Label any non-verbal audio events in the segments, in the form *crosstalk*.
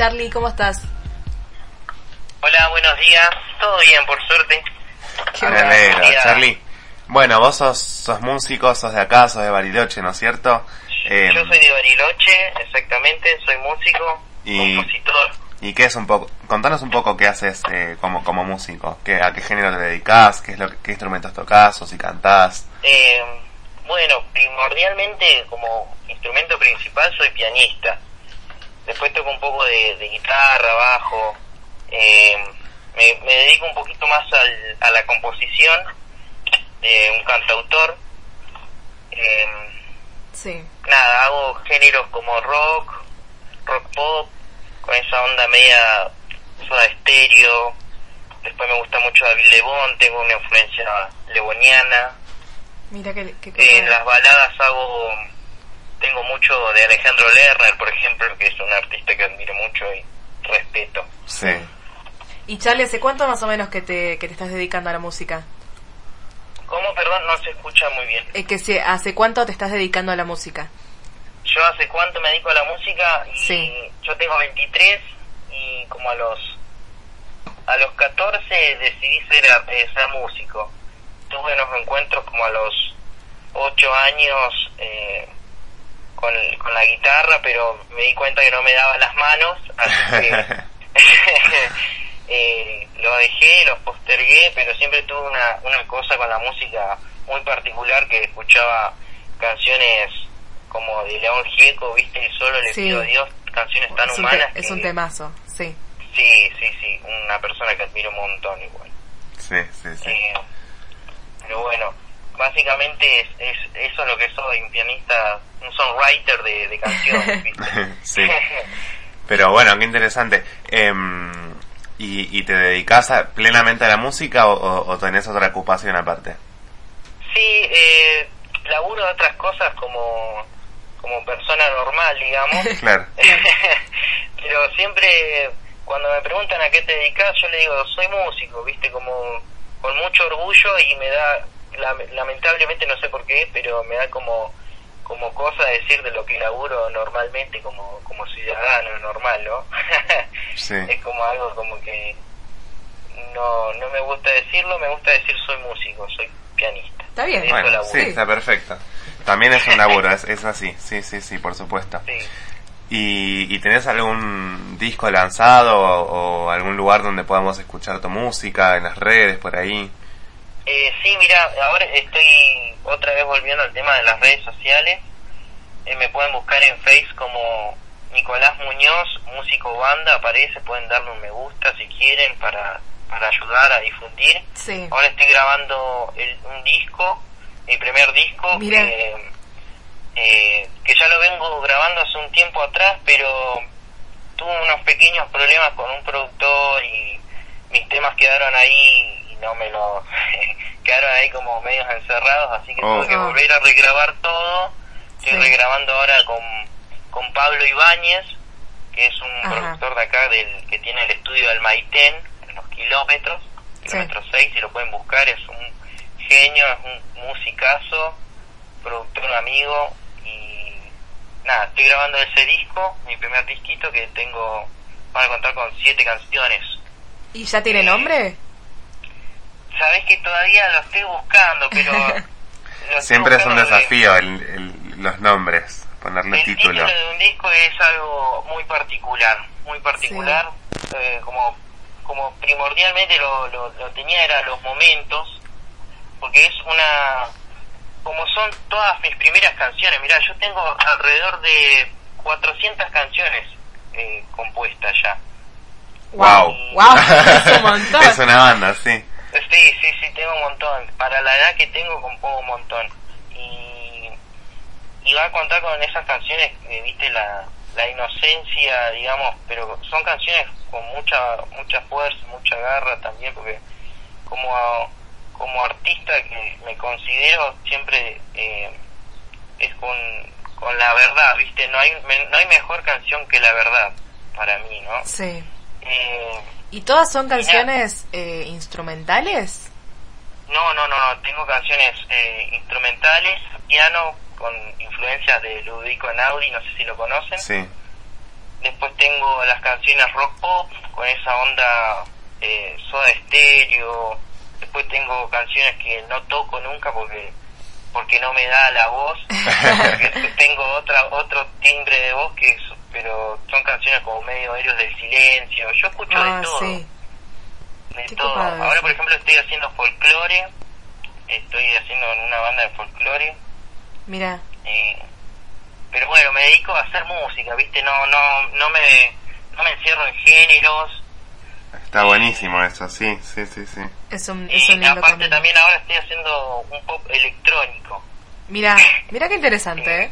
Charlie, ¿cómo estás? Hola, buenos días. Todo bien, por suerte. Qué Me alegro. Charlie. Bueno, vos sos, sos músico, sos de acá, sos de Bariloche, ¿no es cierto? Eh, Yo soy de Bariloche, exactamente, soy músico, Y- compositor. ¿Y qué es un poco? Contanos un poco qué haces eh, como, como músico. ¿Qué, ¿A qué género te dedicas? ¿Qué, es lo, que- ¿Qué instrumentos tocas o si cantás? Eh, bueno, primordialmente como instrumento principal soy pianista. Después toco un poco de, de guitarra, bajo. Eh, me, me dedico un poquito más al- a la composición de un cantautor. Eh, Sí. nada, hago géneros como rock, rock pop, con esa onda media soda estéreo. Después me gusta mucho David Lebón, tengo una influencia leboniana. Mira qué cosa. En las baladas hago, tengo mucho de Alejandro Lerner, por ejemplo, que es un artista que admiro mucho y respeto. Sí. Y Charlie, ¿hace cuánto más o menos que te, que te estás dedicando a la música? ¿Cómo? Perdón, no se escucha muy bien. Eh, que si, ¿Hace cuánto te estás dedicando a la música? Yo hace cuánto me dedico a la música y Sí. yo tengo 23 y como a los a los 14 decidí ser, ser músico. Tuve unos encuentros como a los 8 años eh, con, con la guitarra, pero me di cuenta que no me daba las manos, así que *laughs* *laughs* eh, lo dejé, lo postergué, pero siempre tuve una, una cosa con la música muy particular que escuchaba canciones como de León Gieco, viste, y solo le Sí. pido a Dios canciones tan es, un humanas. te- es un que- temazo, sí. Sí, sí, sí, una persona que admiro un montón igual. Sí, sí, sí. Eh, pero bueno, básicamente es, es, eso es lo que soy, un pianista, un songwriter de, de canciones, *laughs* ¿viste? *laughs* Sí. *laughs* Pero bueno, qué interesante. Em, ¿y, ¿Y te dedicas a- plenamente a la música o, o- o tenés otra ocupación aparte? Sí, eh, laburo de otras cosas como, como persona normal, digamos. Claro. Pero siempre cuando me preguntan a qué te dedicas, yo le digo, soy músico, viste, como con mucho orgullo y me da, lamentablemente no sé por qué, pero me da como como cosa decir de lo que laburo normalmente como, como ciudadano normal, ¿no? *laughs* Sí. Es como algo como que no, no me gusta decirlo, me gusta decir soy músico, soy pianista. Está bien. Bueno, sí, está perfecto. También es un laburo, es, es así. Sí, sí, sí, por supuesto. Sí. ¿Y, y tenés algún disco lanzado o, o algún lugar donde podamos escuchar tu música, en las redes, por ahí? Eh, sí, mira, ahora estoy otra vez volviendo al tema de las redes sociales. Eh, me pueden buscar en Face como Nicolás Muñoz, músico banda, aparece, pueden darle un me gusta si quieren para, para ayudar a difundir. Sí. Ahora estoy grabando el- un disco, mi primer disco, que, eh, que ya lo vengo grabando hace un tiempo atrás, pero tuve unos pequeños problemas con un productor y mis temas quedaron ahí no me lo... *laughs* quedaron ahí como medios encerrados, así que Oh. tuve que volver a regrabar todo. Estoy Sí. regrabando ahora con, con Pablo Ibáñez, que es un Ajá. productor de acá del que tiene el estudio del Maitén, en los kilómetros, kilómetro 6, si lo pueden buscar, es un genio, es un musicazo, productor amigo y nada, estoy grabando ese disco, mi primer disquito que tengo, van a contar con siete canciones. ¿Y ya tiene nombre? Sabés que todavía lo estoy buscando, pero... *laughs* estoy Siempre es un de- desafío el, el- los nombres, ponerle El título. título de un disco es algo muy particular, muy particular, eh, como como primordialmente lo, lo, lo tenía era los momentos, porque es una, como son todas mis primeras canciones, mira, yo tengo alrededor de 400 canciones eh, compuestas ya. Wow. Wow, es un *laughs* montón. es una banda, sí. Sí, sí, sí, tengo un montón. Para la edad que tengo, compongo un montón. Y, y va a contar con esas canciones, que viste, la, la inocencia, digamos, pero son canciones con mucha mucha fuerza, mucha garra también, porque como, como artista que me considero siempre eh, es con, con la verdad, viste, no hay, me- no hay mejor canción que la verdad para mí, ¿no? Sí. Eh, ¿Y todas son canciones eh, instrumentales? No, no, no, no. Tengo canciones eh, instrumentales, piano, con influencias de Ludovico Einaudi, no sé si lo conocen. Sí. Después tengo las canciones rock pop con esa onda eh, soda estéreo. Después tengo canciones que no toco nunca porque porque no me da la voz. *laughs* tengo otra otro timbre de voz que es, pero son canciones como medio héroes del silencio. Yo escucho de Ah, todo. sí. De Qué todo. Ahora, eso. por ejemplo, estoy haciendo folclore. Estoy haciendo en una banda de folclore. Mira, Eh, pero bueno, me dedico a hacer música, ¿viste? No no no me no me encierro en géneros. Está buenísimo eso, sí, sí, sí, sí. es un, es Y lindo aparte camino. también ahora estoy haciendo un pop electrónico. Mira, *laughs* mira qué interesante, ¿eh?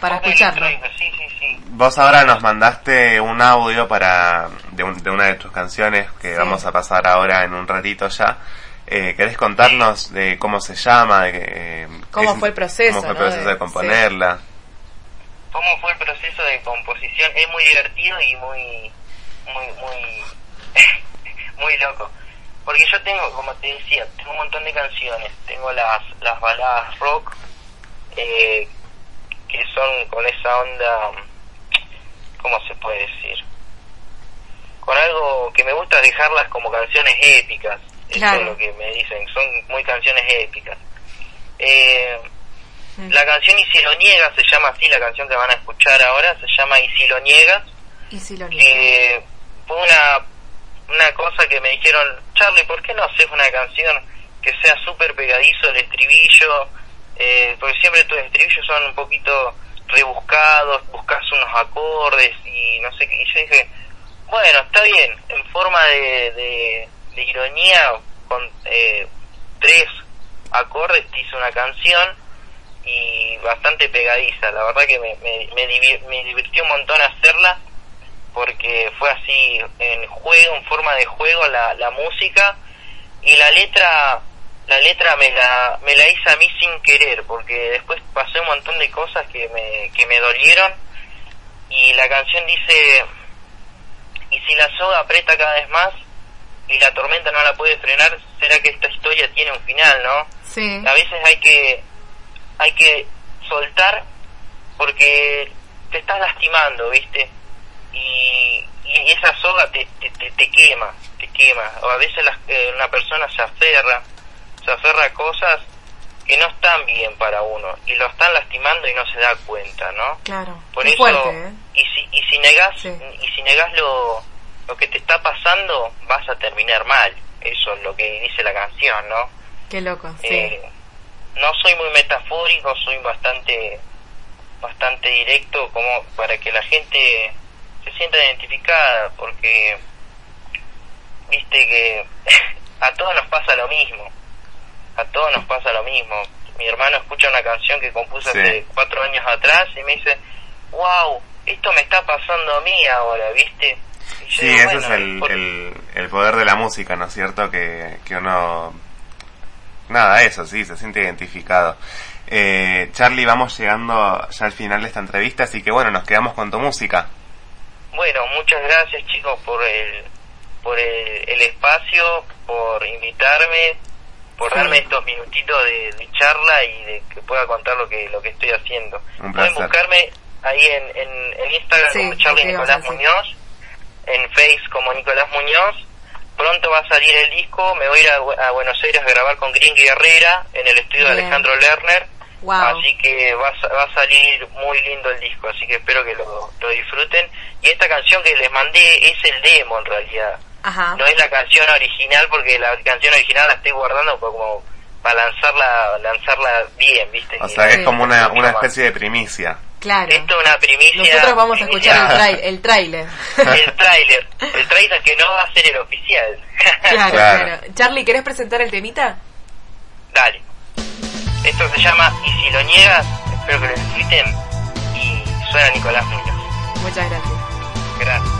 Para escucharlo. electrónico, Sí, sí, sí. Vos ahora nos mandaste un audio para de, un- de una de tus canciones que Sí. vamos a pasar ahora en un ratito ya. Eh, ¿Querés contarnos de cómo se llama? De, que, eh, ¿Cómo fue el proceso, ¿Cómo fue el no? proceso De- de, componerla? ¿Cómo fue el proceso de composición? Es muy divertido y muy muy muy *laughs* muy loco. Porque yo tengo, como te decía, tengo un montón de canciones. Tengo las las baladas rock eh, que son con esa onda, ¿cómo se puede decir? Con algo que me gusta dejarlas como canciones épicas. Eso es lo que me dicen, son muy canciones épicas. Eh, Mm. la canción Y si lo niegas se llama así, la canción que van a escuchar ahora se llama Y si lo niegas, Y si lo niego. que fue una, una cosa que me dijeron, Charlie, ¿por qué no haces una canción que sea súper pegadizo el estribillo? Eh, porque siempre tus estribillos son un poquito rebuscados, buscas unos acordes y no sé qué. Y yo dije, bueno, está bien, en forma de, de, ironía, con eh, tres acordes te hice una canción y bastante pegadiza. La verdad que me, me, me, divi- me divirtió un montón hacerla porque fue así en juego, en forma de juego la, la música y la letra la letra me la, me la hice a mí sin querer porque después pasé un montón de cosas que me, que me dolieron y la canción dice y si la soga aprieta cada vez más y la tormenta no la puede frenar, será que esta historia tiene un final, ¿no? Sí. a veces hay que hay que soltar porque te estás lastimando viste y, y esa soga te, te, te, te quema te quema o a veces las- eh, una persona se aferra se aferra a cosas que no están bien para uno y lo están lastimando y no se da cuenta no Claro. por Qué eso fuerte, ¿eh? y si y si negas Sí. y si negas lo lo que te está pasando vas a terminar mal eso es lo que dice la canción no Qué loco, sí. eh, no soy muy metafórico, soy bastante bastante directo como para que la gente se sienta identificada porque viste que *laughs* a todos nos pasa lo mismo a todos nos pasa lo mismo mi hermano escucha una canción que compuso Sí. hace cuatro años atrás y me dice wow esto me está pasando a mí ahora viste Y Sí, digo, ese bueno, es el, por- el, el poder de la música, ¿no es cierto? Que, que uno... Nada, eso sí, se siente identificado. Eh, Charlie, vamos llegando ya al final de esta entrevista, así que bueno, nos quedamos con tu música. Bueno, muchas gracias chicos por el por el, el espacio, por invitarme, por Sí. darme estos minutitos de, de charla y de que pueda contar lo que lo que estoy haciendo. Un Pueden buscarme ahí en, en, en Instagram Sí, como Charlie Nicolás. Muñoz, en Face como Nicolás Muñoz. Pronto va a salir el disco, me voy a ir a, Bu- a Buenos Aires a grabar con Green Guerrera en el estudio de. Alejandro Lerner. Wow. Así que va va a salir muy lindo el disco, así que espero que lo, lo disfruten. Y esta canción que les mandé es el demo en realidad, Ajá. no es la canción original porque la canción original la estoy guardando como para lanzarla lanzarla bien, ¿viste? O sea, es como una, una especie de primicia. Claro. Esto es una primicia. Nosotros vamos a escuchar el, primicia- trai- el tráiler. el *laughs* tráiler, el tráiler que no va a ser el oficial. claro, *laughs* Claro. claro. Charlie, ¿querés presentar el temita? Dale. Esto se llama Y si lo niegas, espero que lo disfruten y suena Nicolás Muñoz. Muchas gracias. Gracias.